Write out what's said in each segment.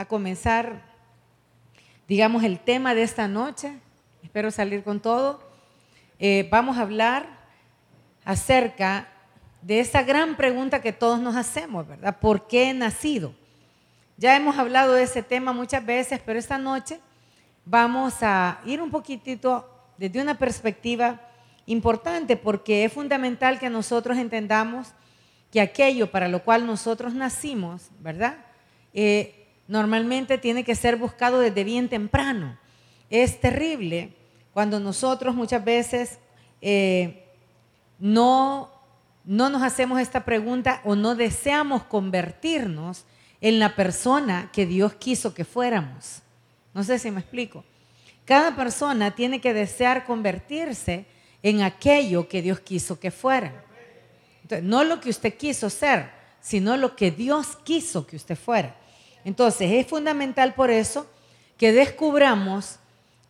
a comenzar, digamos, el tema de esta noche. Espero salir con todo. Eh, vamos a hablar acerca de esa gran pregunta que todos nos hacemos, ¿verdad? ¿Por qué he nacido? Ya hemos hablado de ese tema muchas veces, pero esta noche vamos a ir un poquitito desde una perspectiva importante, porque es fundamental que nosotros entendamos que aquello para lo cual nosotros nacimos, ¿verdad? Eh, normalmente tiene que ser buscado desde bien temprano. Es terrible cuando nosotros muchas veces eh, no, no nos hacemos esta pregunta o no deseamos convertirnos en la persona que Dios quiso que fuéramos. No sé si me explico. Cada persona tiene que desear convertirse en aquello que Dios quiso que fuera. no lo que usted quiso ser, sino lo que Dios quiso que usted fuera. Entonces es fundamental por eso que descubramos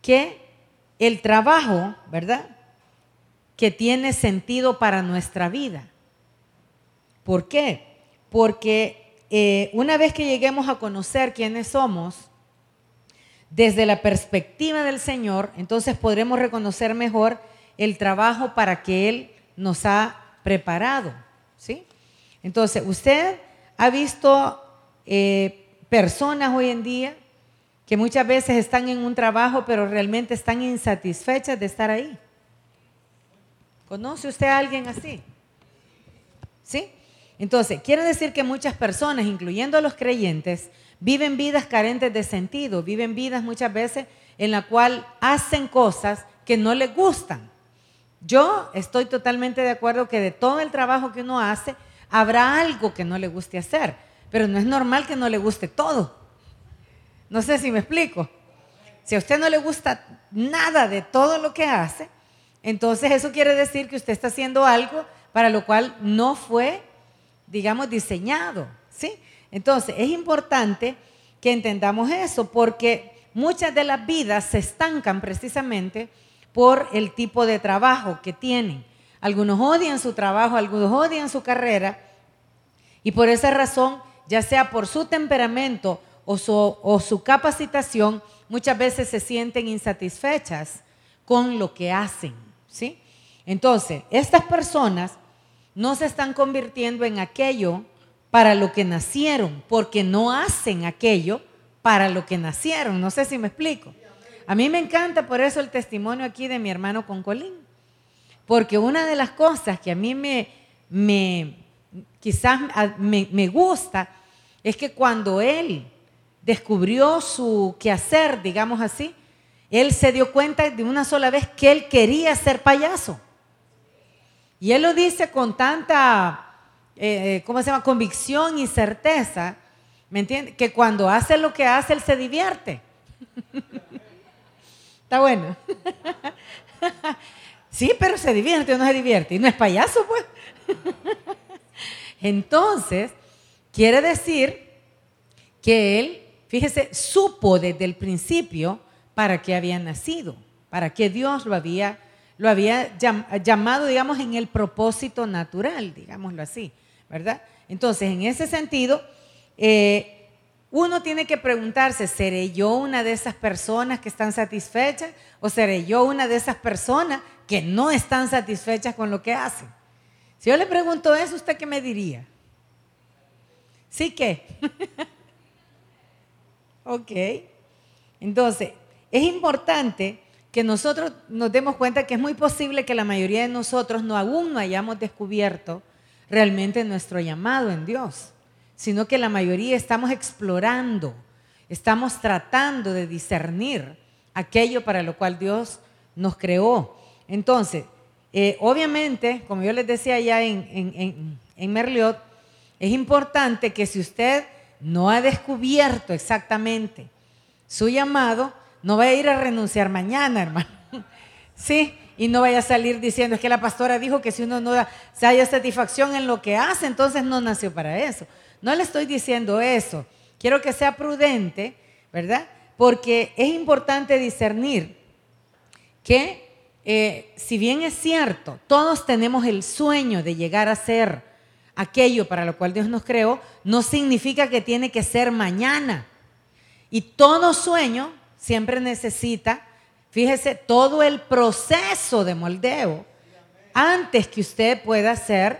que el trabajo, ¿verdad? Que tiene sentido para nuestra vida. ¿Por qué? Porque eh, una vez que lleguemos a conocer quiénes somos, desde la perspectiva del Señor, entonces podremos reconocer mejor el trabajo para que Él nos ha preparado. ¿sí? Entonces, usted ha visto eh, personas hoy en día que muchas veces están en un trabajo, pero realmente están insatisfechas de estar ahí. ¿Conoce usted a alguien así? ¿Sí? Entonces, quiere decir que muchas personas, incluyendo los creyentes, viven vidas carentes de sentido, viven vidas muchas veces en la cual hacen cosas que no les gustan. Yo estoy totalmente de acuerdo que de todo el trabajo que uno hace, habrá algo que no le guste hacer, pero no es normal que no le guste todo. No sé si me explico. Si a usted no le gusta nada de todo lo que hace, entonces eso quiere decir que usted está haciendo algo para lo cual no fue, digamos, diseñado. ¿sí? Entonces es importante que entendamos eso porque muchas de las vidas se estancan precisamente por el tipo de trabajo que tienen. Algunos odian su trabajo, algunos odian su carrera y por esa razón, ya sea por su temperamento o su, capacitación, muchas veces se sienten insatisfechas con lo que hacen. ¿sí? Entonces, estas personas no se están convirtiendo en aquello para lo que nacieron, porque no hacen aquello para lo que nacieron. No sé si me explico. A mí me encanta por eso el testimonio aquí de mi hermano Concolín. Porque una de las cosas que a mí me, quizás me gusta es que cuando él descubrió su quehacer, digamos así, él se dio cuenta de una sola vez que él quería ser payaso. Y él lo dice con tanta, eh, eh, ¿cómo se llama?, convicción y certeza, ¿me entiende? Que cuando hace lo que hace, él se divierte. Está bueno. sí, pero se divierte o no se divierte. Y no es payaso, pues. Entonces, quiere decir que él, fíjese, supo desde el principio para qué había nacido, para qué Dios lo había, lo había llamado, digamos, en el propósito natural, digámoslo así, ¿verdad? Entonces, en ese sentido, eh, uno tiene que preguntarse, ¿seré yo una de esas personas que están satisfechas o seré yo una de esas personas que no están satisfechas con lo que hacen? Si yo le pregunto eso, ¿usted qué me diría? ¿Sí que? ok. Entonces, es importante que nosotros nos demos cuenta que es muy posible que la mayoría de nosotros no aún no hayamos descubierto realmente nuestro llamado en Dios sino que la mayoría estamos explorando, estamos tratando de discernir aquello para lo cual Dios nos creó. Entonces, eh, obviamente, como yo les decía ya en, en, Merliot, es importante que si usted no ha descubierto exactamente su llamado, no vaya a ir a renunciar mañana, hermano. ¿Sí? Y no vaya a salir diciendo, es que la pastora dijo que si uno no da, se haya satisfacción en lo que hace, entonces no nació para eso. No le estoy diciendo eso. Quiero que sea prudente, ¿verdad? Porque es importante discernir que eh, si bien es cierto, todos tenemos el sueño de llegar a ser aquello para lo cual Dios nos creó, no significa que tiene que ser mañana. Y todo sueño siempre necesita, fíjese, todo el proceso de moldeo antes que usted pueda hacer,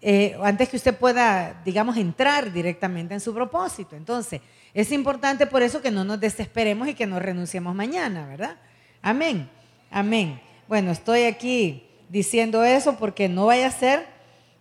eh, antes que usted pueda, digamos, entrar directamente en su propósito. Entonces, es importante por eso que no nos desesperemos y que no renunciemos mañana, ¿verdad? Amén, amén. Bueno, estoy aquí diciendo eso porque no vaya a ser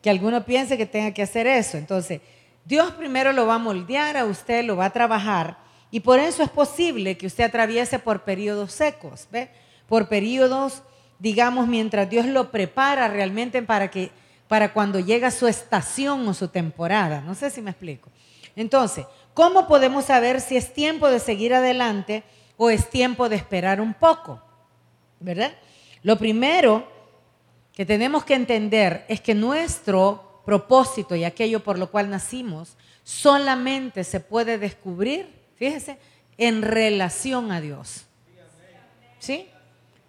que alguno piense que tenga que hacer eso. Entonces, Dios primero lo va a moldear a usted, lo va a trabajar y por eso es posible que usted atraviese por periodos secos, ¿ve? Por periodos, digamos, mientras Dios lo prepara realmente para que para cuando llega su estación o su temporada. No sé si me explico. Entonces, ¿cómo podemos saber si es tiempo de seguir adelante o es tiempo de esperar un poco? ¿Verdad? Lo primero que tenemos que entender es que nuestro propósito y aquello por lo cual nacimos solamente se puede descubrir Fíjese, en relación a Dios. ¿Sí?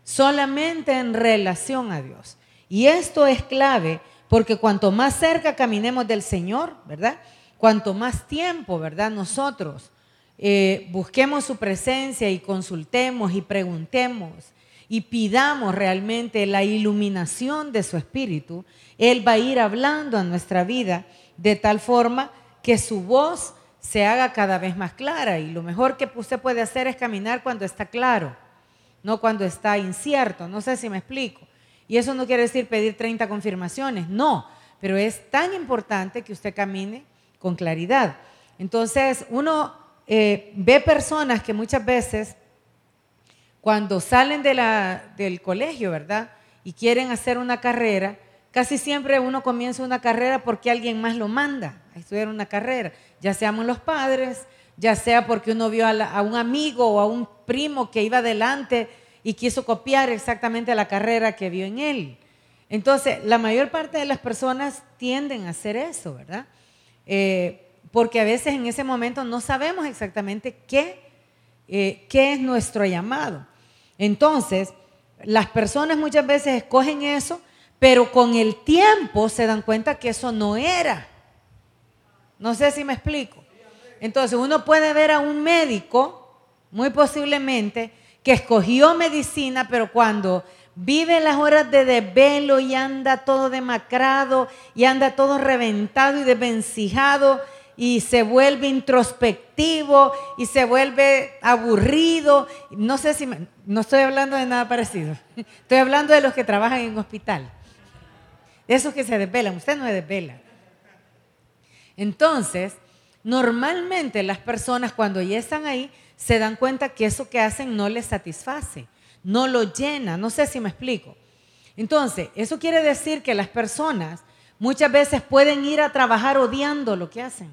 Solamente en relación a Dios. Y esto es clave porque cuanto más cerca caminemos del Señor, ¿verdad? Cuanto más tiempo, ¿verdad? Nosotros eh, busquemos su presencia y consultemos y preguntemos y pidamos realmente la iluminación de su espíritu, Él va a ir hablando a nuestra vida de tal forma que su voz se haga cada vez más clara. Y lo mejor que usted puede hacer es caminar cuando está claro, no cuando está incierto. No sé si me explico. Y eso no quiere decir pedir 30 confirmaciones, no, pero es tan importante que usted camine con claridad. Entonces, uno eh, ve personas que muchas veces, cuando salen de la, del colegio, ¿verdad? Y quieren hacer una carrera, casi siempre uno comienza una carrera porque alguien más lo manda a estudiar una carrera ya seamos los padres, ya sea porque uno vio a, un amigo o a un primo que iba adelante y quiso copiar exactamente la carrera que vio en él. Entonces, la mayor parte de las personas tienden a hacer eso, ¿verdad? Eh, porque a veces en ese momento no sabemos exactamente qué, eh, qué es nuestro llamado. Entonces, las personas muchas veces escogen eso, pero con el tiempo se dan cuenta que eso no era. No sé si me explico. Entonces uno puede ver a un médico, muy posiblemente, que escogió medicina, pero cuando vive las horas de desvelo y anda todo demacrado y anda todo reventado y desvencijado y se vuelve introspectivo y se vuelve aburrido. No sé si, no estoy hablando de nada parecido. Estoy hablando de los que trabajan en hospital. De esos que se desvelan. Usted no se desvela. Entonces, normalmente las personas cuando ya están ahí se dan cuenta que eso que hacen no les satisface, no lo llena, no sé si me explico. Entonces, eso quiere decir que las personas muchas veces pueden ir a trabajar odiando lo que hacen,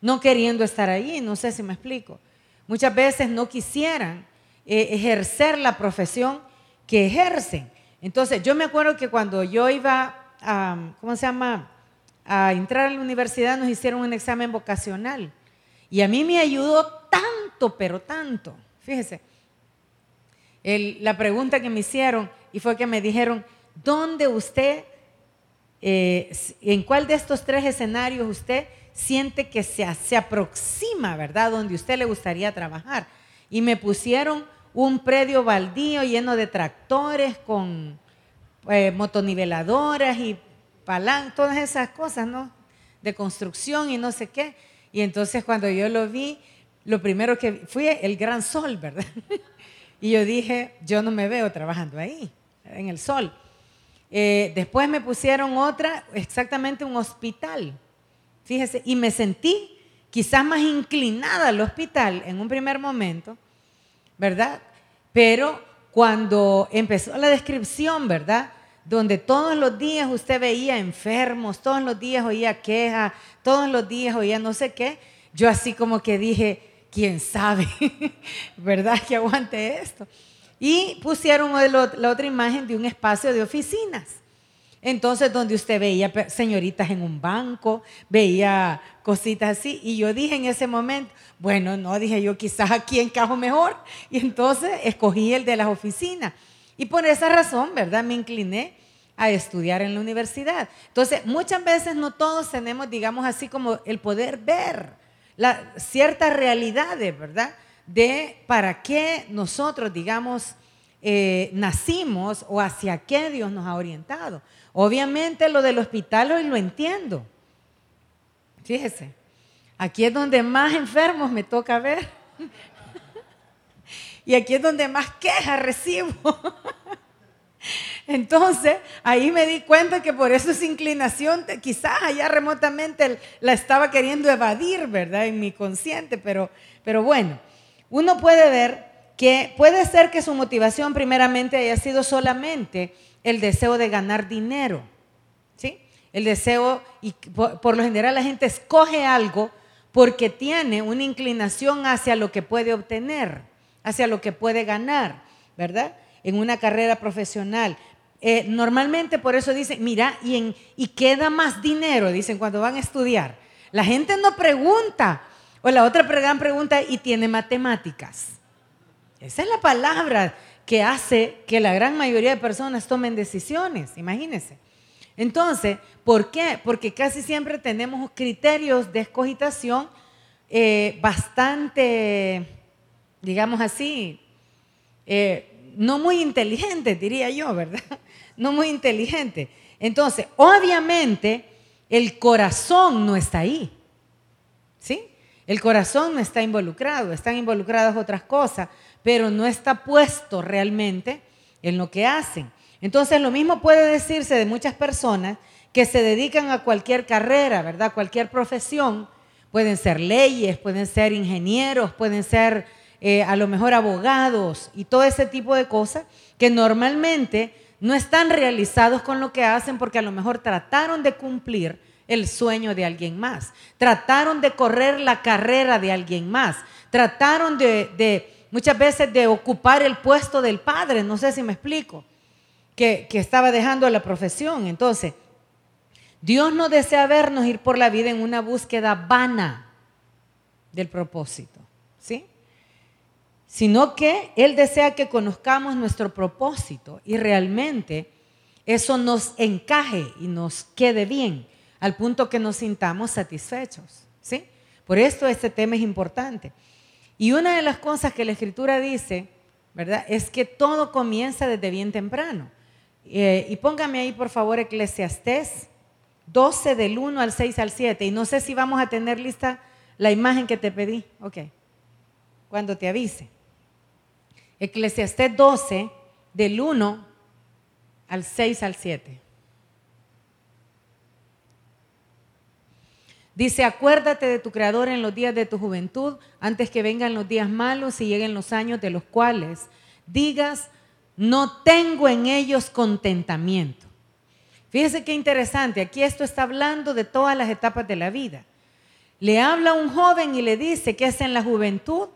no queriendo estar ahí, no sé si me explico. Muchas veces no quisieran eh, ejercer la profesión que ejercen. Entonces, yo me acuerdo que cuando yo iba a, ¿cómo se llama? a entrar a la universidad nos hicieron un examen vocacional. Y a mí me ayudó tanto, pero tanto. Fíjese, la pregunta que me hicieron y fue que me dijeron, ¿dónde usted, eh, en cuál de estos tres escenarios usted siente que se, se aproxima, ¿verdad? Donde usted le gustaría trabajar. Y me pusieron un predio baldío lleno de tractores con eh, motoniveladoras y palan, todas esas cosas, ¿no? De construcción y no sé qué. Y entonces cuando yo lo vi, lo primero que fui el gran sol, ¿verdad? y yo dije, yo no me veo trabajando ahí, en el sol. Eh, después me pusieron otra, exactamente un hospital, fíjese, y me sentí quizás más inclinada al hospital en un primer momento, ¿verdad? Pero cuando empezó la descripción, ¿verdad? donde todos los días usted veía enfermos, todos los días oía quejas, todos los días oía no sé qué, yo así como que dije, quién sabe, ¿verdad? Que aguante esto. Y pusieron la otra imagen de un espacio de oficinas. Entonces, donde usted veía señoritas en un banco, veía cositas así, y yo dije en ese momento, bueno, no, dije yo, quizás aquí encajo mejor, y entonces escogí el de las oficinas. Y por esa razón, ¿verdad? Me incliné a estudiar en la universidad. Entonces, muchas veces no todos tenemos, digamos así, como el poder ver ciertas realidades, ¿verdad? De para qué nosotros, digamos, eh, nacimos o hacia qué Dios nos ha orientado. Obviamente lo del hospital hoy lo entiendo. Fíjese, aquí es donde más enfermos me toca ver. y aquí es donde más quejas recibo. Entonces, ahí me di cuenta que por eso esa inclinación, quizás allá remotamente la estaba queriendo evadir, ¿verdad? En mi consciente, pero, pero bueno, uno puede ver que puede ser que su motivación primeramente haya sido solamente el deseo de ganar dinero, ¿sí? El deseo, y por, lo general la gente escoge algo porque tiene una inclinación hacia lo que puede obtener, hacia lo que puede ganar, ¿verdad? En una carrera profesional. Eh, normalmente por eso dicen, mira, ¿y, en, ¿y queda más dinero? Dicen cuando van a estudiar. La gente no pregunta. O la otra gran pregunta, ¿y tiene matemáticas? Esa es la palabra que hace que la gran mayoría de personas tomen decisiones, imagínense. Entonces, ¿por qué? Porque casi siempre tenemos criterios de escogitación eh, bastante, digamos así, eh, no muy inteligentes, diría yo, ¿verdad? no muy inteligente. Entonces, obviamente, el corazón no está ahí. El corazón no está involucrado, están involucradas otras cosas, pero no está puesto realmente en lo que hacen. Entonces, lo mismo puede decirse de muchas personas que se dedican a cualquier carrera, ¿verdad? Cualquier profesión. Pueden ser leyes, pueden ser ingenieros, pueden ser eh, a lo mejor abogados y todo ese tipo de cosas que normalmente no están realizados con lo que hacen porque a lo mejor trataron de cumplir el sueño de alguien más, trataron de correr la carrera de alguien más, trataron de, muchas veces de ocupar el puesto del padre, no sé si me explico, que, que estaba dejando la profesión. Entonces, Dios no desea vernos ir por la vida en una búsqueda vana del propósito, ¿sí? sino que Él desea que conozcamos nuestro propósito y realmente eso nos encaje y nos quede bien, al punto que nos sintamos satisfechos. ¿sí? Por esto este tema es importante. Y una de las cosas que la Escritura dice, ¿verdad? Es que todo comienza desde bien temprano. Eh, y póngame ahí, por favor, Eclesiastés 12 del 1 al 6 al 7. Y no sé si vamos a tener lista la imagen que te pedí. Ok. Cuando te avise. Eclesiastés 12, del 1 al 6 al 7. Dice, acuérdate de tu Creador en los días de tu juventud, antes que vengan los días malos y lleguen los años de los cuales digas, no tengo en ellos contentamiento. Fíjese qué interesante, aquí esto está hablando de todas las etapas de la vida. Le habla a un joven y le dice que es en la juventud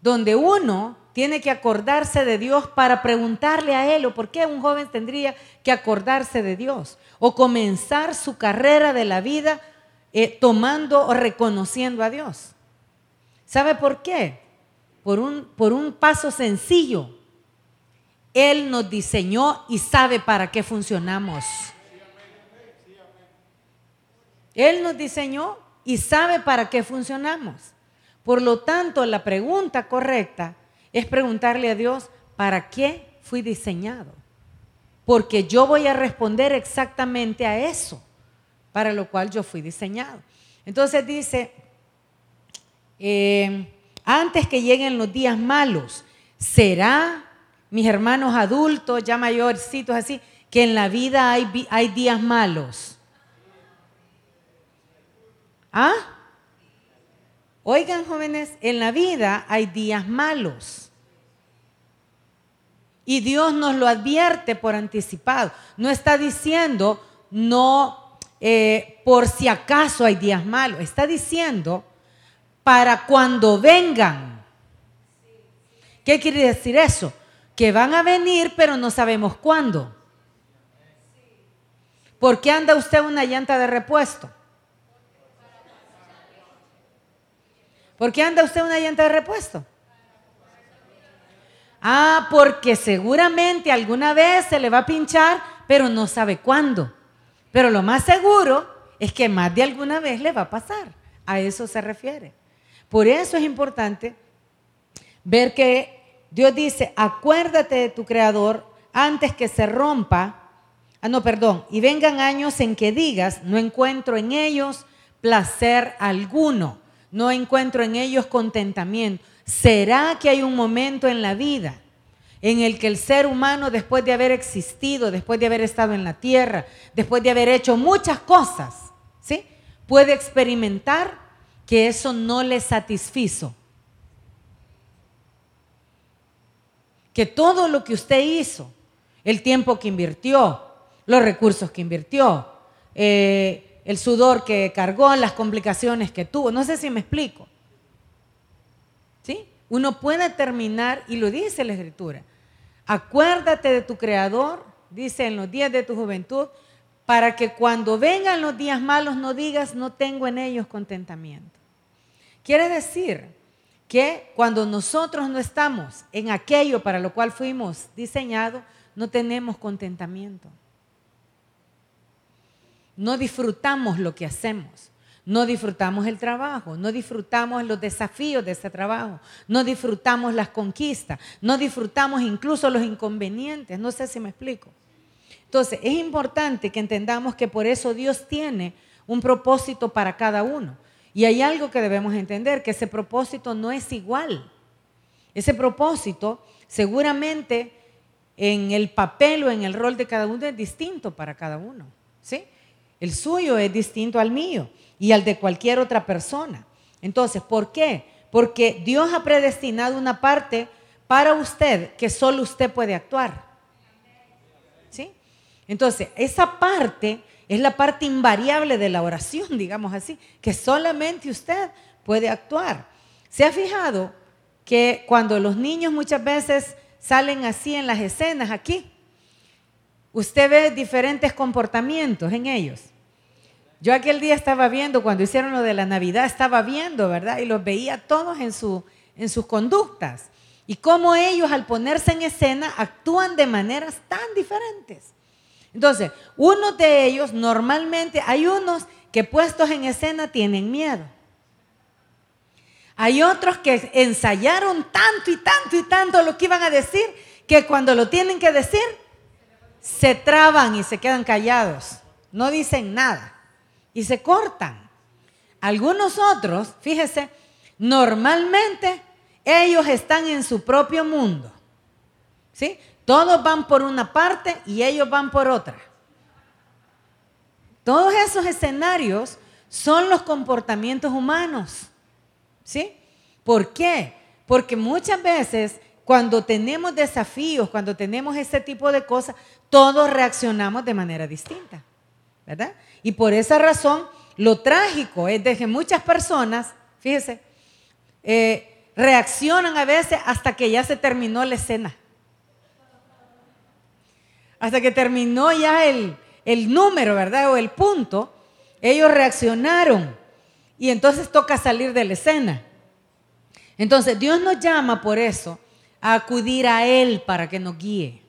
donde uno tiene que acordarse de Dios para preguntarle a Él, o por qué un joven tendría que acordarse de Dios, o comenzar su carrera de la vida eh, tomando o reconociendo a Dios. ¿Sabe por qué? Por un, por un paso sencillo. Él nos diseñó y sabe para qué funcionamos. Él nos diseñó y sabe para qué funcionamos. Por lo tanto, la pregunta correcta es preguntarle a Dios, ¿para qué fui diseñado? Porque yo voy a responder exactamente a eso, para lo cual yo fui diseñado. Entonces dice, eh, antes que lleguen los días malos, será, mis hermanos adultos, ya mayorcitos así, que en la vida hay, hay días malos. ¿Ah? Oigan jóvenes, en la vida hay días malos. Y Dios nos lo advierte por anticipado. No está diciendo, no, eh, por si acaso hay días malos. Está diciendo, para cuando vengan. ¿Qué quiere decir eso? Que van a venir, pero no sabemos cuándo. ¿Por qué anda usted una llanta de repuesto? ¿Por qué anda usted una llanta de repuesto? Ah, porque seguramente alguna vez se le va a pinchar, pero no sabe cuándo. Pero lo más seguro es que más de alguna vez le va a pasar. A eso se refiere. Por eso es importante ver que Dios dice, acuérdate de tu creador antes que se rompa. Ah, no, perdón. Y vengan años en que digas, no encuentro en ellos placer alguno, no encuentro en ellos contentamiento. ¿Será que hay un momento en la vida en el que el ser humano, después de haber existido, después de haber estado en la tierra, después de haber hecho muchas cosas, ¿sí? puede experimentar que eso no le satisfizo? Que todo lo que usted hizo, el tiempo que invirtió, los recursos que invirtió, eh, el sudor que cargó, las complicaciones que tuvo, no sé si me explico. ¿Sí? Uno puede terminar, y lo dice la Escritura, acuérdate de tu Creador, dice en los días de tu juventud, para que cuando vengan los días malos no digas, no tengo en ellos contentamiento. Quiere decir que cuando nosotros no estamos en aquello para lo cual fuimos diseñados, no tenemos contentamiento. No disfrutamos lo que hacemos. No disfrutamos el trabajo, no disfrutamos los desafíos de ese trabajo, no disfrutamos las conquistas, no disfrutamos incluso los inconvenientes. No sé si me explico. Entonces, es importante que entendamos que por eso Dios tiene un propósito para cada uno. Y hay algo que debemos entender, que ese propósito no es igual. Ese propósito seguramente en el papel o en el rol de cada uno es distinto para cada uno. ¿sí? El suyo es distinto al mío y al de cualquier otra persona. Entonces, ¿por qué? Porque Dios ha predestinado una parte para usted que solo usted puede actuar. ¿Sí? Entonces, esa parte es la parte invariable de la oración, digamos así, que solamente usted puede actuar. ¿Se ha fijado que cuando los niños muchas veces salen así en las escenas aquí, usted ve diferentes comportamientos en ellos? Yo aquel día estaba viendo, cuando hicieron lo de la Navidad, estaba viendo, ¿verdad? Y los veía todos en, su, en sus conductas. Y cómo ellos al ponerse en escena actúan de maneras tan diferentes. Entonces, uno de ellos, normalmente, hay unos que puestos en escena tienen miedo. Hay otros que ensayaron tanto y tanto y tanto lo que iban a decir, que cuando lo tienen que decir, se traban y se quedan callados. No dicen nada y se cortan. Algunos otros, fíjese, normalmente ellos están en su propio mundo. ¿Sí? Todos van por una parte y ellos van por otra. Todos esos escenarios son los comportamientos humanos. ¿Sí? ¿Por qué? Porque muchas veces cuando tenemos desafíos, cuando tenemos ese tipo de cosas, todos reaccionamos de manera distinta. Y por esa razón, lo trágico es de que muchas personas, fíjese, eh, reaccionan a veces hasta que ya se terminó la escena. Hasta que terminó ya el, el número, ¿verdad? O el punto, ellos reaccionaron. Y entonces toca salir de la escena. Entonces Dios nos llama por eso a acudir a Él para que nos guíe.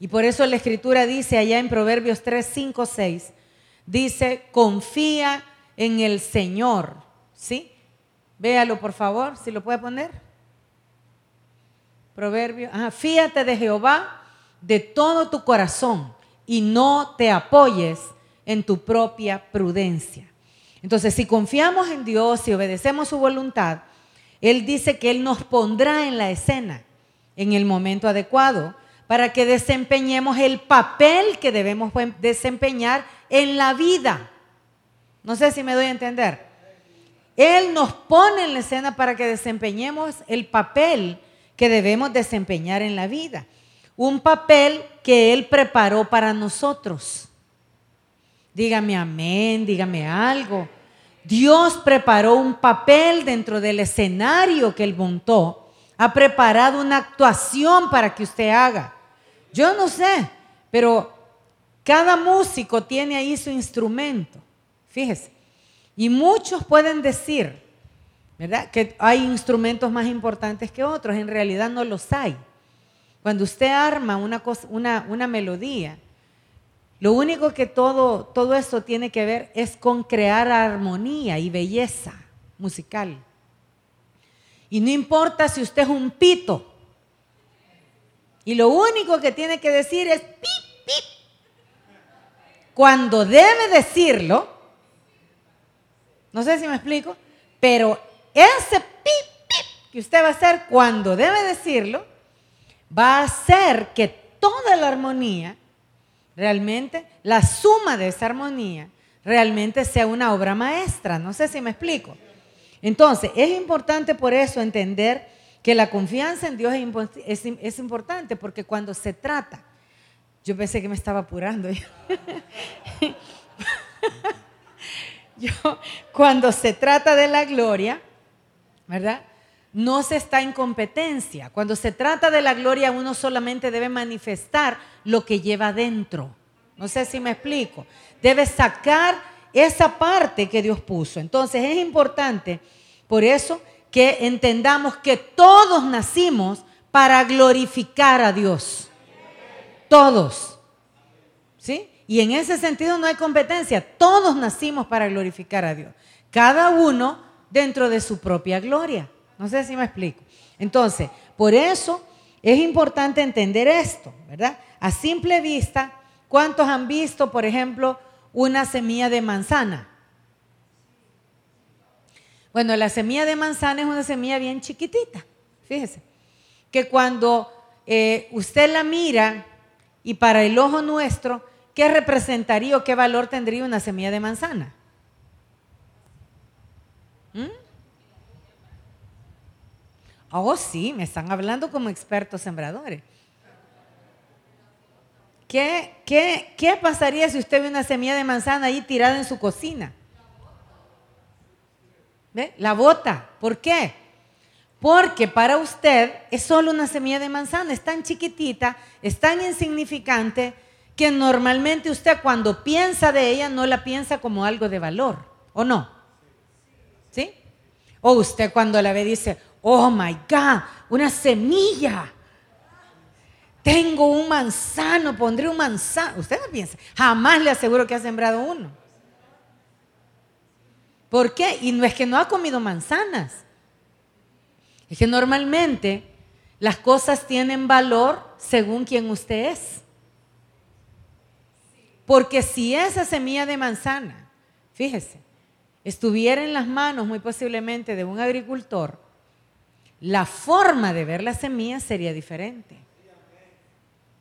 Y por eso la Escritura dice allá en Proverbios 3, 5, 6, dice, confía en el Señor. ¿Sí? Véalo, por favor, si lo puede poner. Proverbio. fíjate de Jehová de todo tu corazón y no te apoyes en tu propia prudencia. Entonces, si confiamos en Dios, y obedecemos su voluntad, Él dice que Él nos pondrá en la escena en el momento adecuado para que desempeñemos el papel que debemos desempeñar en la vida. No sé si me doy a entender. Él nos pone en la escena para que desempeñemos el papel que debemos desempeñar en la vida. Un papel que Él preparó para nosotros. Dígame amén, dígame algo. Dios preparó un papel dentro del escenario que Él montó. Ha preparado una actuación para que usted haga. Yo no sé, pero cada músico tiene ahí su instrumento, fíjese. Y muchos pueden decir, ¿verdad? Que hay instrumentos más importantes que otros. En realidad no los hay. Cuando usted arma una, una, una melodía, Lo único que todo, todo esto tiene que ver es con crear armonía y belleza musical. Y no importa si usted es un pito. Y lo único que tiene que decir es pip, pip. Cuando debe decirlo, no sé si me explico, pero ese pip, pip que usted va a hacer cuando debe decirlo, va a hacer que toda la armonía, realmente, la suma de esa armonía, realmente sea una obra maestra. No sé si me explico. Entonces, es importante por eso entender que la confianza en Dios es, importante, porque cuando se trata, yo pensé que me estaba apurando. yo, cuando se trata de la gloria, ¿verdad? No se está en competencia. Cuando se trata de la gloria, uno solamente debe manifestar lo que lleva dentro. No sé si me explico. Debe sacar esa parte que Dios puso. Entonces es importante, por eso, que entendamos que todos nacimos para glorificar a Dios. Todos. ¿Sí? Y en ese sentido no hay competencia. Todos nacimos para glorificar a Dios. Cada uno dentro de su propia gloria. No sé si me explico. Entonces, por eso es importante entender esto, ¿verdad? A simple vista, ¿cuántos han visto, por ejemplo, una semilla de manzana. Bueno, la semilla de manzana es una semilla bien chiquitita, fíjese, que cuando eh, usted la mira y para el ojo nuestro, ¿qué representaría o qué valor tendría una semilla de manzana? ¿Mm? Oh, sí, me están hablando como expertos sembradores. ¿Qué, pasaría si usted ve una semilla de manzana ahí tirada en su cocina? ¿Ve? La bota. ¿Por qué? Porque para usted es solo una semilla de manzana, es tan chiquitita, es tan insignificante, que normalmente usted cuando piensa de ella no la piensa como algo de valor, ¿o no? ¿Sí? O usted cuando la ve dice, oh my God, una semilla. Tengo un manzano, pondré un manzano. Usted no piensa, jamás le aseguro que ha sembrado uno. ¿Por qué? Y no es que no ha comido manzanas. Es que normalmente las cosas tienen valor según quien usted es. Porque si esa semilla de manzana, fíjese, estuviera en las manos muy posiblemente de un agricultor, la forma de ver la semilla sería diferente.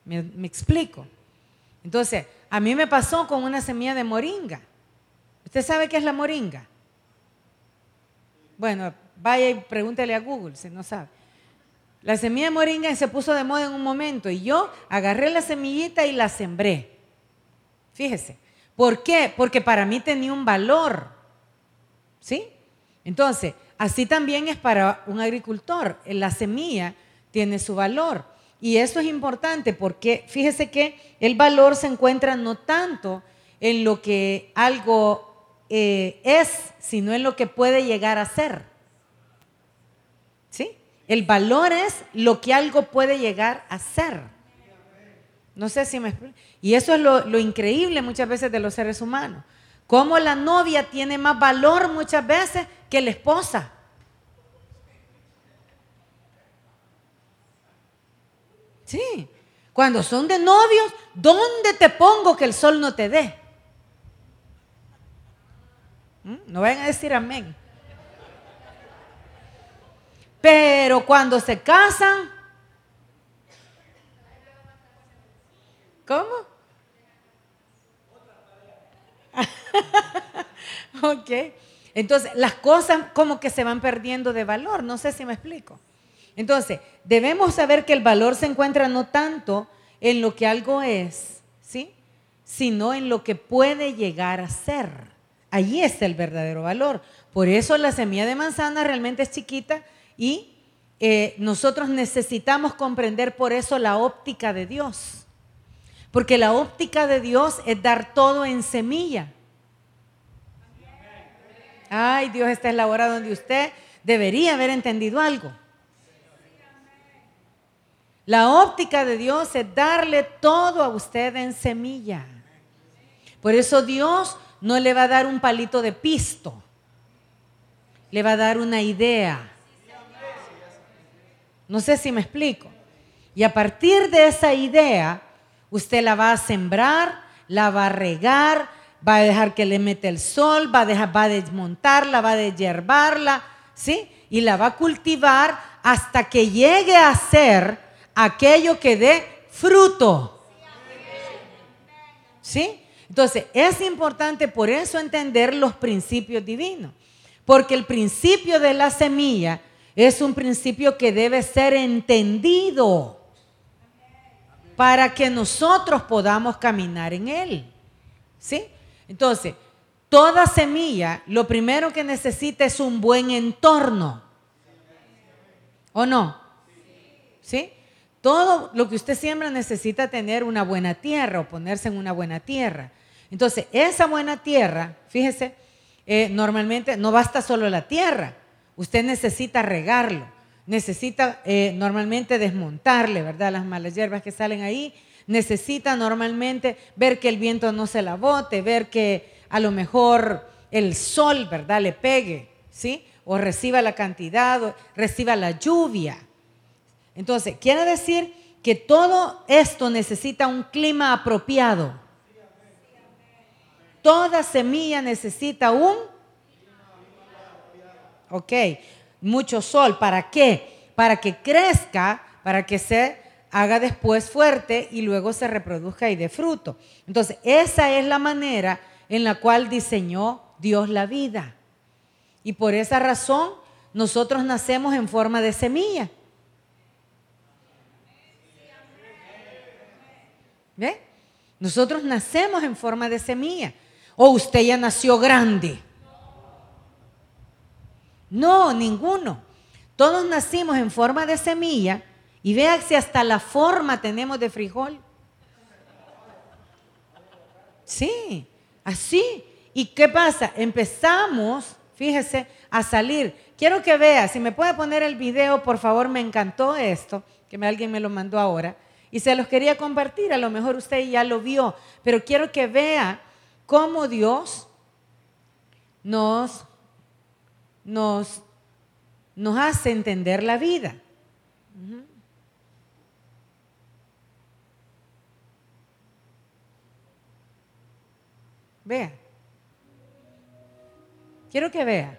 ¿Me, explico? Entonces, a mí me pasó con una semilla de moringa. ¿Usted sabe qué es la moringa? Bueno, vaya y pregúntele a Google si no sabe. La semilla de moringa se puso de moda en un momento y yo agarré la semillita y la sembré. Fíjese. ¿Por qué? Porque para mí tenía un valor. ¿Sí? Entonces, así también es para un agricultor. La semilla tiene su valor. Y eso es importante porque fíjese que el valor se encuentra no tanto en lo que algo eh, es, sino en lo que puede llegar a ser. ¿Sí? El valor es lo que algo puede llegar a ser. No sé si me explico. Y eso es lo, lo increíble muchas veces de los seres humanos. Cómo la novia tiene más valor muchas veces que la esposa. Sí. Cuando son de novios, ¿dónde te pongo que el sol no te dé? ¿Mm? No vayan a decir amén. Pero cuando se casan, ¿cómo? ok. Entonces, las cosas como que se van perdiendo de valor. No sé si me explico. Entonces, debemos saber que el valor se encuentra no tanto en lo que algo es, ¿sí? Sino en lo que puede llegar a ser. Allí está el verdadero valor. Por eso la semilla de manzana realmente es chiquita y eh, nosotros necesitamos comprender por eso la óptica de Dios. Porque la óptica de Dios es dar todo en semilla. Ay, Dios, esta es la hora donde usted debería haber entendido algo. La óptica de Dios es darle todo a usted en semilla. Por eso Dios no le va a dar un palito de pisto, le va a dar una idea. No sé si me explico. Y a partir de esa idea, usted la va a sembrar, la va a regar, va a dejar que le mete el sol, va a, desmontarla, va a deshiervarla, ¿sí? Y la va a cultivar hasta que llegue a ser aquello que dé fruto. ¿Sí? Entonces, es importante por eso entender los principios divinos, porque el principio de la semilla es un principio que debe ser entendido para que nosotros podamos caminar en él. ¿Sí? Entonces, toda semilla, lo primero que necesita es un buen entorno. ¿O no? ¿Sí? Todo lo que usted siembra necesita tener una buena tierra o ponerse en una buena tierra. Entonces, esa buena tierra, fíjese, eh, normalmente no basta solo la tierra, usted necesita regarlo, necesita eh, normalmente desmontarle, ¿verdad? Las malas hierbas que salen ahí, necesita normalmente ver que el viento no se la bote, ver que a lo mejor el sol, ¿verdad? Le pegue, ¿sí? O reciba la cantidad, o reciba la lluvia. Entonces, quiere decir que todo esto necesita un clima apropiado. Toda semilla necesita un... Ok, mucho sol. ¿Para qué? Para que crezca, para que se haga después fuerte y luego se reproduzca y dé fruto. Entonces, esa es la manera en la cual diseñó Dios la vida. Y por esa razón, nosotros nacemos en forma de semilla. ¿Ve? Nosotros nacemos en forma de semilla. ¿O usted ya nació grande? No, ninguno. Todos nacimos en forma de semilla y vea si hasta la forma tenemos de frijol. Sí, así. ¿Y qué pasa? Empezamos, fíjese, a salir. Quiero que vea, si me puede poner el video, por favor, me encantó esto, que alguien me lo mandó ahora. Y se los quería compartir, a lo mejor usted ya lo vio, pero quiero que vea cómo Dios nos, nos, nos hace entender la vida. Vea. Quiero que vea.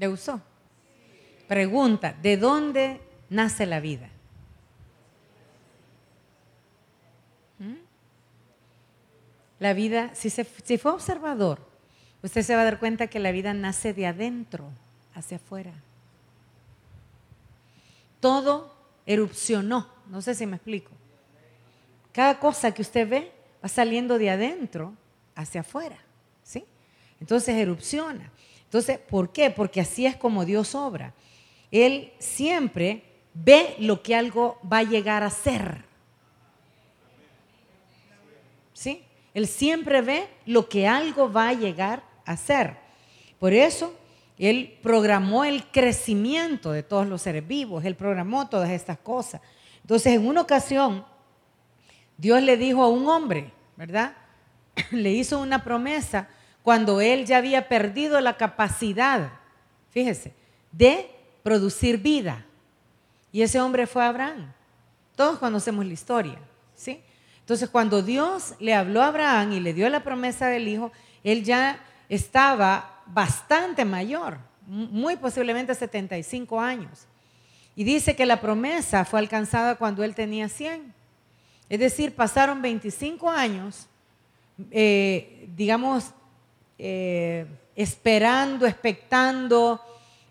¿Le usó? Pregunta, ¿de dónde nace la vida? ¿Mm? La vida, si, si fue observador, usted se va a dar cuenta que la vida nace de adentro hacia afuera. Todo erupcionó, no sé si me explico. Cada cosa que usted ve va saliendo de adentro hacia afuera, ¿sí? Entonces erupciona. Entonces, ¿por qué? Porque así es como Dios obra. Él siempre ve lo que algo va a llegar a ser. ¿Sí? Él siempre ve lo que algo va a llegar a ser. Por eso, Él programó el crecimiento de todos los seres vivos, Él programó todas estas cosas. Entonces, en una ocasión, Dios le dijo a un hombre, ¿verdad? Le hizo una promesa cuando él ya había perdido la capacidad, fíjese, de producir vida. Y ese hombre fue Abraham. Todos conocemos la historia, ¿sí? Entonces, cuando Dios le habló a Abraham y le dio la promesa del hijo, él ya estaba bastante mayor, muy posiblemente 75 años. Y dice que la promesa fue alcanzada cuando él tenía 100. Es decir, pasaron 25 años, eh, digamos, eh, esperando, expectando,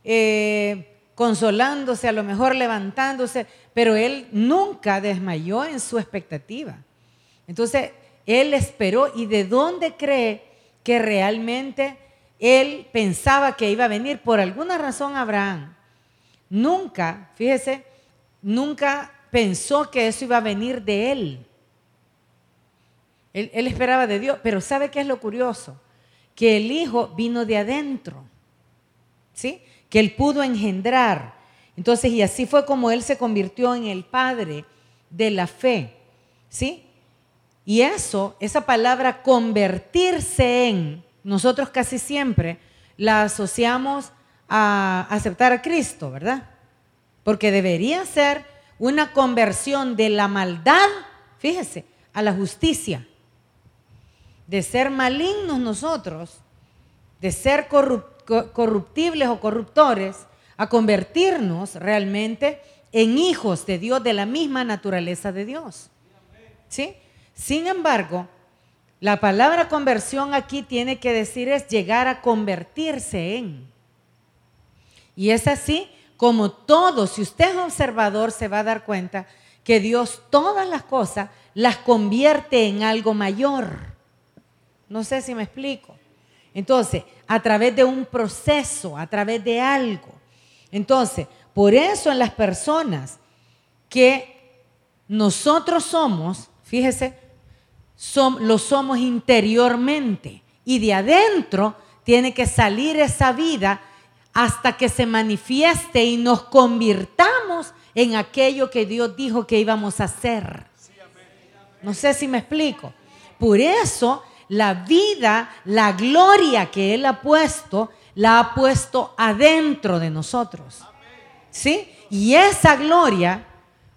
eh, consolándose, a lo mejor levantándose, pero él nunca desmayó en su expectativa. Entonces, él esperó y de dónde cree que realmente él pensaba que iba a venir. Por alguna razón Abraham nunca, fíjese, nunca pensó que eso iba a venir de él. Él, él esperaba de Dios, pero ¿sabe qué es lo curioso? Que el hijo vino de adentro, ¿sí? Que él pudo engendrar. Entonces, y así fue como él se convirtió en el padre de la fe, ¿sí? Y eso, esa palabra convertirse en, nosotros casi siempre la asociamos a aceptar a Cristo, ¿verdad? Porque debería ser una conversión de la maldad, fíjese, a la justicia. De ser malignos nosotros, de ser corruptibles o corruptores, a convertirnos realmente en hijos de Dios de la misma naturaleza de Dios. ¿Sí? Sin embargo, la palabra conversión aquí tiene que decir es llegar a convertirse en. Y es así como todo, si usted es observador, se va a dar cuenta que Dios todas las cosas las convierte en algo mayor. No sé si me explico. Entonces, a través de un proceso, a través de algo. Entonces, por eso en las personas que nosotros somos, fíjese, lo somos interiormente y de adentro tiene que salir esa vida hasta que se manifieste y nos convirtamos en aquello que Dios dijo que íbamos a hacer. No sé si me explico. Por eso la vida, la gloria que Él ha puesto, la ha puesto adentro de nosotros. ¿Sí? Y esa gloria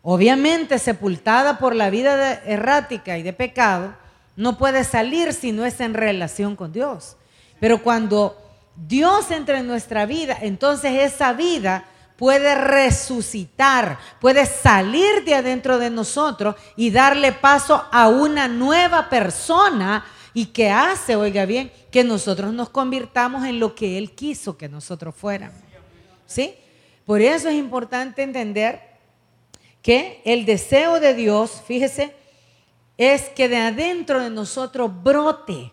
obviamente sepultada por la vida errática y de pecado, no puede salir si no es en relación con Dios. Pero cuando Dios entra en nuestra vida, entonces esa vida puede resucitar, puede salir de adentro de nosotros y darle paso a una nueva persona y que hace, oiga bien, que nosotros nos convirtamos en lo que Él quiso que nosotros fuéramos. ¿Sí? Por eso es importante entender que el deseo de Dios, fíjese, es que de adentro de nosotros brote,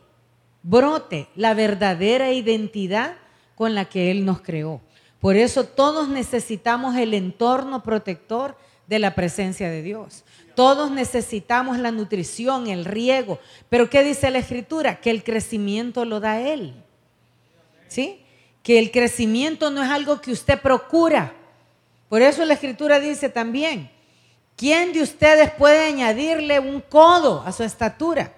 brote la verdadera identidad con la que Él nos creó. Por eso todos necesitamos el entorno protector de la presencia de Dios. Todos necesitamos la nutrición, el riego. Pero ¿qué dice la Escritura? Que el crecimiento lo da Él. ¿Sí? Que el crecimiento no es algo que usted procura. Por eso la Escritura dice también, ¿Quién de ustedes puede añadirle un codo a su estatura?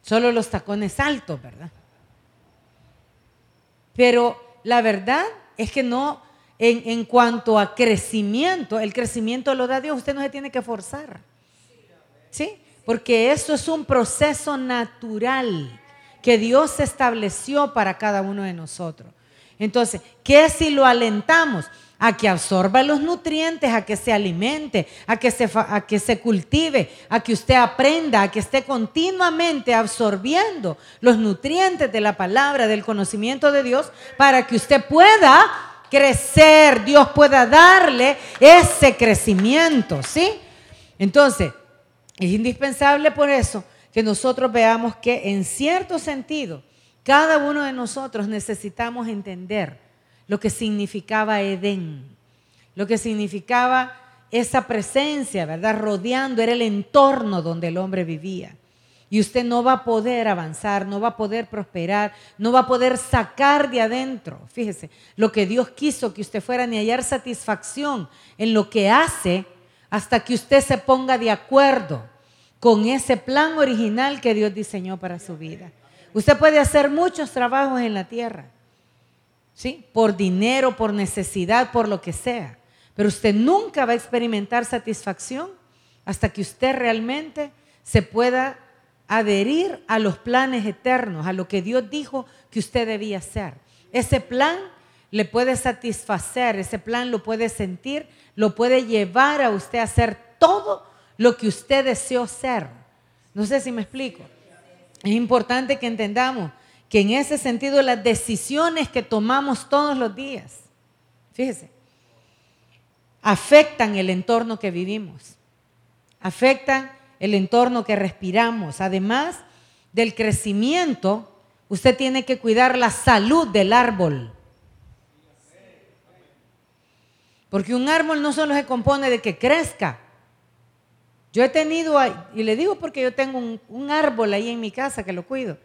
Solo los tacones altos, ¿verdad? Pero la verdad es que no, en, cuanto a crecimiento, el crecimiento lo da Dios, usted no se tiene que forzar. ¿Sí? Porque eso es un proceso natural que Dios estableció para cada uno de nosotros. Entonces, ¿qué si lo alentamos? a que absorba los nutrientes, a que se alimente, a que se cultive, a que usted aprenda, a que esté continuamente absorbiendo los nutrientes de la palabra, del conocimiento de Dios, para que usted pueda crecer, Dios pueda darle ese crecimiento, ¿sí? Entonces, es indispensable por eso que nosotros veamos que en cierto sentido, cada uno de nosotros necesitamos entender lo que significaba Edén, lo que significaba esa presencia, ¿verdad? Rodeando, era el entorno donde el hombre vivía. Y usted no va a poder avanzar, no va a poder prosperar, no va a poder sacar de adentro, fíjese, lo que Dios quiso que usted fuera, ni hallar satisfacción en lo que hace hasta que usted se ponga de acuerdo con ese plan original que Dios diseñó para su vida. Usted puede hacer muchos trabajos en la tierra, ¿sí? Por dinero, por necesidad, por lo que sea. Pero usted nunca va a experimentar satisfacción hasta que usted realmente se pueda adherir a los planes eternos, a lo que Dios dijo que usted debía hacer. Ese plan le puede satisfacer, ese plan lo puede sentir, lo puede llevar a usted a hacer todo lo que usted deseó ser. No sé si me explico. Es importante que entendamos que en ese sentido las decisiones que tomamos todos los días, fíjese, afectan el entorno que vivimos, afectan el entorno que respiramos. Además del crecimiento, usted tiene que cuidar la salud del árbol. Porque un árbol no solo se compone de que crezca. Yo he tenido, y le digo porque yo tengo un, árbol ahí en mi casa que lo cuido.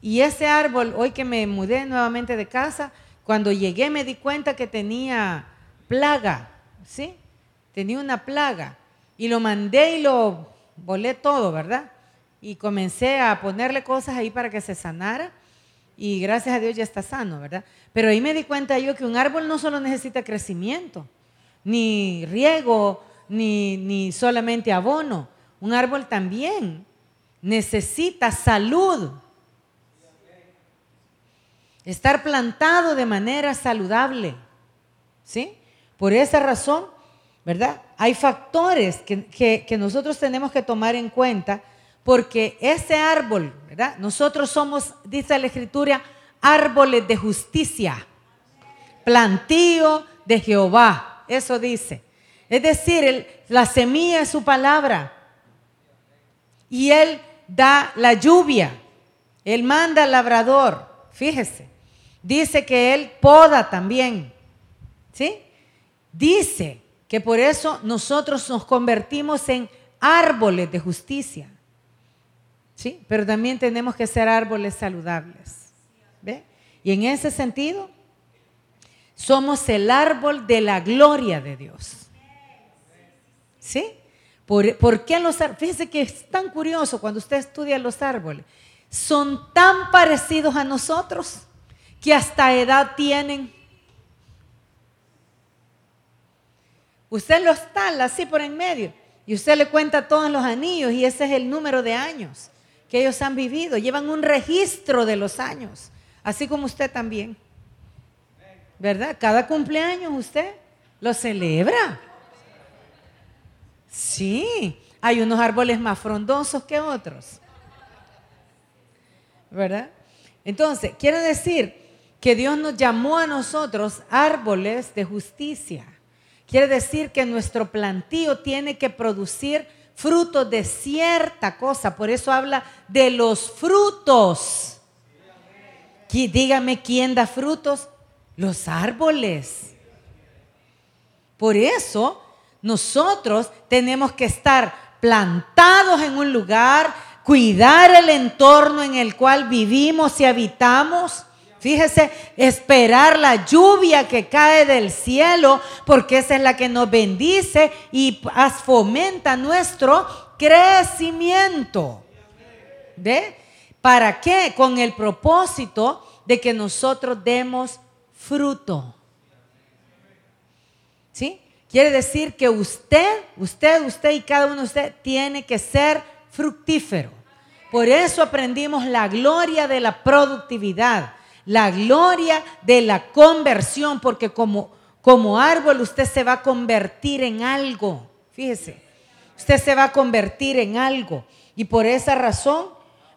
Y ese árbol, hoy que me mudé nuevamente de casa, cuando llegué me di cuenta que tenía plaga, ¿sí? Tenía una plaga. Y lo mandé y lo volé todo, ¿verdad? Y comencé a ponerle cosas ahí para que se sanara. Y gracias a Dios ya está sano, ¿verdad? Pero ahí me di cuenta yo que un árbol no solo necesita crecimiento, ni riego, ni, ni solamente abono. Un árbol también necesita salud. Estar plantado de manera saludable. ¿Sí? Por esa razón, ¿verdad? Hay factores que, nosotros tenemos que tomar en cuenta porque ese árbol, ¿verdad? Nosotros somos, dice la escritura, árboles de justicia, plantío de Jehová, eso dice. Es decir, la semilla es su palabra y Él da la lluvia, Él manda al labrador, fíjese, dice que Él poda también, ¿sí? Dice que por eso nosotros nos convertimos en árboles de justicia. ¿Sí? Pero también tenemos que ser árboles saludables. ¿Ve? Y en ese sentido, somos el árbol de la gloria de Dios. ¿Sí? ¿Por, qué los árboles? Fíjese que es tan curioso cuando usted estudia los árboles. Son tan parecidos a nosotros que hasta edad tienen. Usted los tala así por en medio y usted le cuenta todos los anillos y ese es el número de años que ellos han vivido. Llevan un registro de los años, así como usted también. ¿Verdad? Cada cumpleaños usted lo celebra. Sí, hay unos árboles más frondosos que otros. ¿Verdad? Entonces, quiere decir que Dios nos llamó a nosotros árboles de justicia. Quiere decir que nuestro plantío tiene que producir frutos de cierta cosa. Por eso habla de los frutos. Dígame quién da frutos. Los árboles. Por eso nosotros tenemos que estar plantados en un lugar, cuidar el entorno en el cual vivimos y habitamos Fíjese, esperar la lluvia que cae del cielo, porque esa es la que nos bendice y fomenta nuestro crecimiento. ¿Ve? ¿Para qué? Con el propósito de que nosotros demos fruto. ¿Sí? Quiere decir que usted, usted, usted y cada uno de ustedes tiene que ser fructífero. Por eso aprendimos la gloria de la productividad la gloria de la conversión, porque como, como árbol usted se va a convertir en algo. Fíjese, usted se va a convertir en algo. Y por esa razón,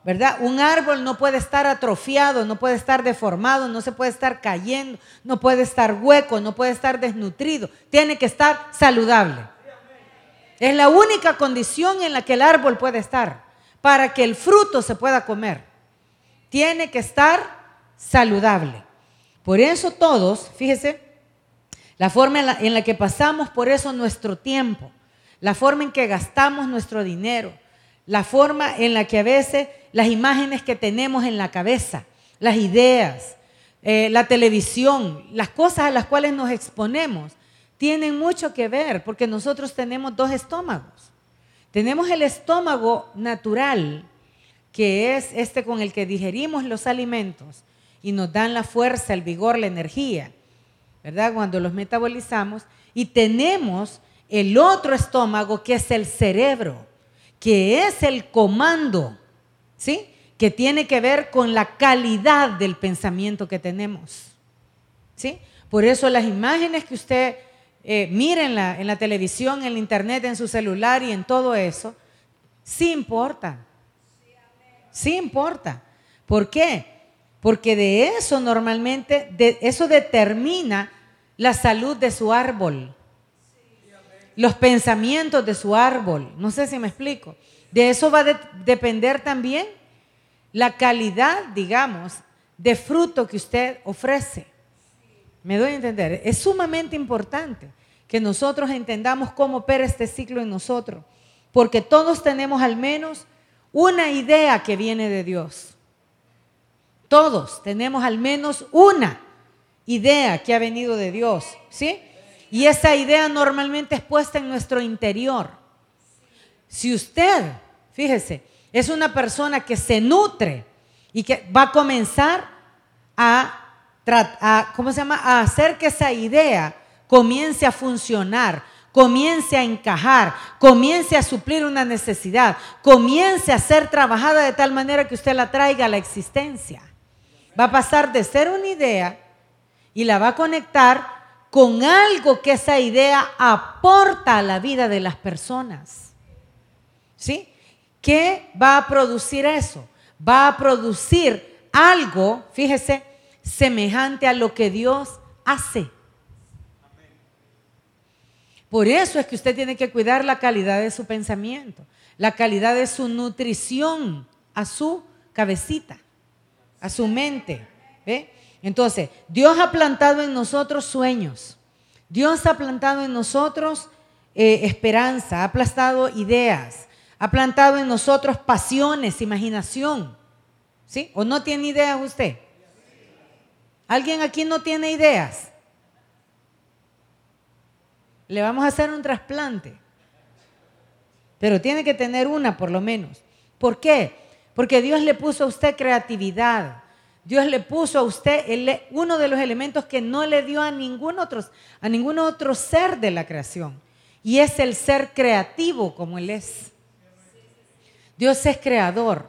¿verdad? Un árbol no puede estar atrofiado, no puede estar deformado, no se puede estar cayendo, no puede estar hueco, no puede estar desnutrido. Tiene que estar saludable. Es la única condición en la que el árbol puede estar para que el fruto se pueda comer. Tiene que estar saludable. Por eso todos, fíjese, la forma en la, que pasamos por eso nuestro tiempo, la forma en que gastamos nuestro dinero, la forma en la que a veces las imágenes que tenemos en la cabeza, las ideas, eh, la televisión, las cosas a las cuales nos exponemos, tienen mucho que ver porque nosotros tenemos dos estómagos. Tenemos el estómago natural, que es este con el que digerimos los alimentos y nos dan la fuerza, el vigor, la energía, ¿verdad? Cuando los metabolizamos. Y tenemos el otro estómago que es el cerebro, que es el comando, ¿sí? Que tiene que ver con la calidad del pensamiento que tenemos, ¿sí? Por eso las imágenes que usted eh, en la, la televisión, en el internet, en su celular y en todo eso, sí importa. Sí importa. ¿Por qué? Porque de eso normalmente, de eso determina la salud de su árbol, los pensamientos de su árbol. No sé si me explico. De eso va a depender también la calidad, digamos, de fruto que usted ofrece. ¿Me doy a entender? Es sumamente importante que nosotros entendamos cómo opera este ciclo en nosotros, porque todos tenemos al menos una idea que viene de Dios. Todos tenemos al menos una idea que ha venido de Dios, ¿sí? Y esa idea normalmente es puesta en nuestro interior. Si usted, fíjese, es una persona que se nutre y que va a comenzar a, ¿cómo se llama? A hacer que esa idea comience a funcionar, comience a encajar, comience a suplir una necesidad, comience a ser trabajada de tal manera que usted la traiga a la existencia. Va a pasar de ser una idea y la va a conectar con algo que esa idea aporta a la vida de las personas. ¿Sí? ¿Qué va a producir eso? Va a producir algo, fíjese, semejante a lo que Dios hace. Por eso es que usted tiene que cuidar la calidad de su pensamiento, la calidad de su nutrición a su cabecita, a su mente. Entonces, Dios ha plantado en nosotros sueños, Dios ha plantado en nosotros eh, esperanza, ha plantado ideas, ha plantado en nosotros pasiones, imaginación. ¿Sí? ¿O no tiene ideas usted? ¿Alguien aquí no tiene ideas? le vamos a hacer un trasplante. Pero tiene que tener una por lo menos. ¿Por qué? Porque Dios le puso a usted creatividad. Dios le puso a usted uno de los elementos que no le dio a ningún, otro, a ningún otro ser de la creación. Y es el ser creativo como Él es. Dios es creador.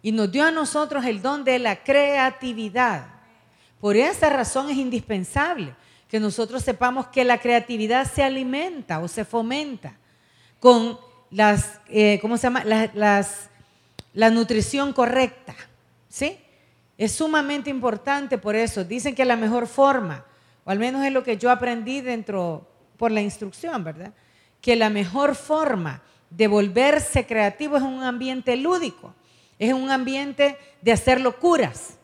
Y nos dio a nosotros el don de la creatividad. Por esa razón es indispensable que nosotros sepamos que la creatividad se alimenta o se fomenta con las, eh, ¿cómo se llama? Las, la nutrición correcta, ¿sí? Es sumamente importante por eso. Dicen que la mejor forma, o al menos es lo que yo aprendí dentro, por la instrucción, ¿verdad? Que la mejor forma de volverse creativo es un ambiente lúdico, es un ambiente de hacer locuras,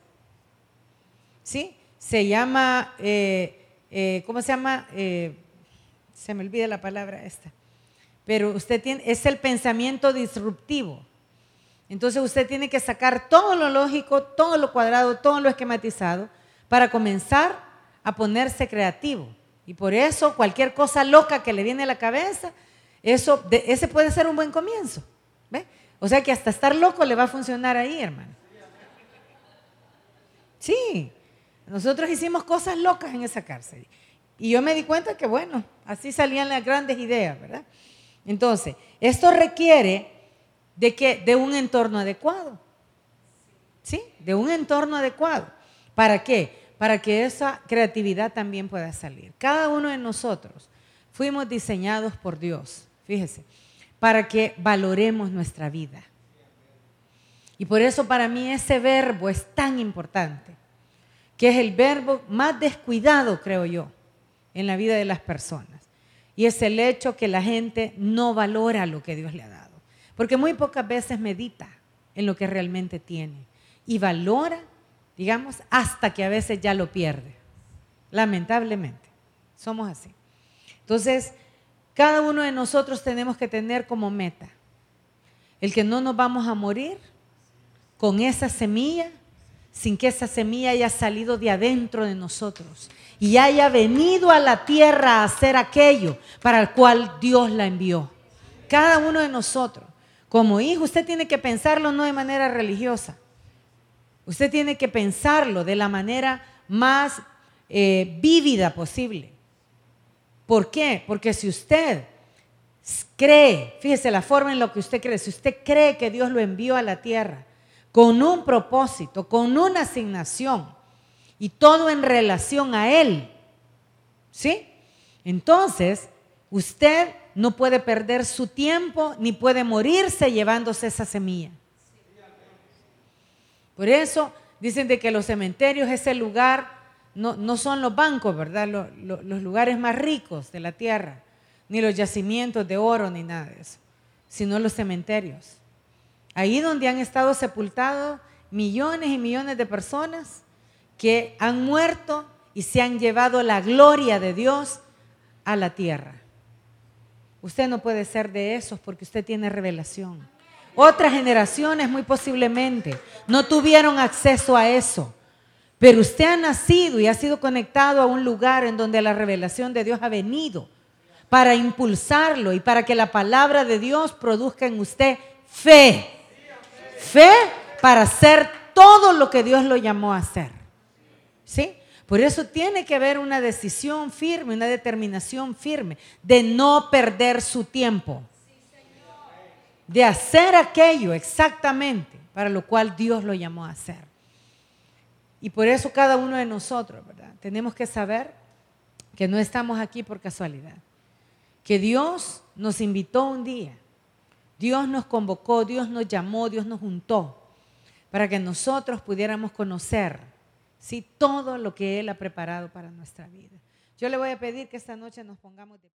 ¿sí? Se llama... Eh, eh, ¿cómo se llama? Eh, se me olvida la palabra esta. Pero usted tiene, es el pensamiento disruptivo. Entonces usted tiene que sacar todo lo lógico, todo lo cuadrado, todo lo esquematizado para comenzar a ponerse creativo. Y por eso cualquier cosa loca que le viene a la cabeza, eso, ese puede ser un buen comienzo. ¿ve? O sea que hasta estar loco le va a funcionar ahí, hermano. Sí, nosotros hicimos cosas locas en esa cárcel. Y yo me di cuenta que, bueno, así salían las grandes ideas, ¿verdad? Entonces, esto requiere de, que, de un entorno adecuado. ¿Sí? De un entorno adecuado. ¿Para qué? Para que esa creatividad también pueda salir. Cada uno de nosotros fuimos diseñados por Dios, fíjese, para que valoremos nuestra vida. Y por eso para mí ese verbo es tan importante que es el verbo más descuidado, creo yo, en la vida de las personas. Y es el hecho que la gente no valora lo que Dios le ha dado. Porque muy pocas veces medita en lo que realmente tiene. Y valora, digamos, hasta que a veces ya lo pierde. Lamentablemente. Somos así. Entonces, cada uno de nosotros tenemos que tener como meta el que no nos vamos a morir con esa semilla sin que esa semilla haya salido de adentro de nosotros y haya venido a la tierra a hacer aquello para el cual Dios la envió. Cada uno de nosotros, como hijo, usted tiene que pensarlo no de manera religiosa. Usted tiene que pensarlo de la manera más eh, vívida posible. ¿Por qué? Porque si usted cree, fíjese la forma en la que usted cree, si usted cree que Dios lo envió a la tierra con un propósito, con una asignación y todo en relación a Él, ¿sí? Entonces, usted no puede perder su tiempo ni puede morirse llevándose esa semilla. Por eso dicen de que los cementerios es el lugar, no, son los bancos, ¿verdad? los lugares más ricos de la tierra ni los yacimientos de oro, ni nada de eso, sino los cementerios. Ahí donde han estado sepultados millones y millones de personas que han muerto y se han llevado la gloria de Dios a la tierra. Usted no puede ser de esos porque usted tiene revelación. Otras generaciones muy posiblemente no tuvieron acceso a eso. Pero usted ha nacido y ha sido conectado a un lugar en donde la revelación de Dios ha venido para impulsarlo y para que la palabra de Dios produzca en usted fe. Fe para hacer todo lo que Dios lo llamó a hacer. ¿Sí? Por eso tiene que haber una decisión firme, una determinación firme de no perder su tiempo. De hacer aquello exactamente para lo cual Dios lo llamó a hacer. Y por eso cada uno de nosotros, ¿verdad? Tenemos que saber que no estamos aquí por casualidad que Dios nos invitó un día, Dios nos convocó, Dios nos llamó, Dios nos juntó para que nosotros pudiéramos conocer ¿sí? todo lo que Él ha preparado para nuestra vida. Yo le voy a pedir que esta noche nos pongamos de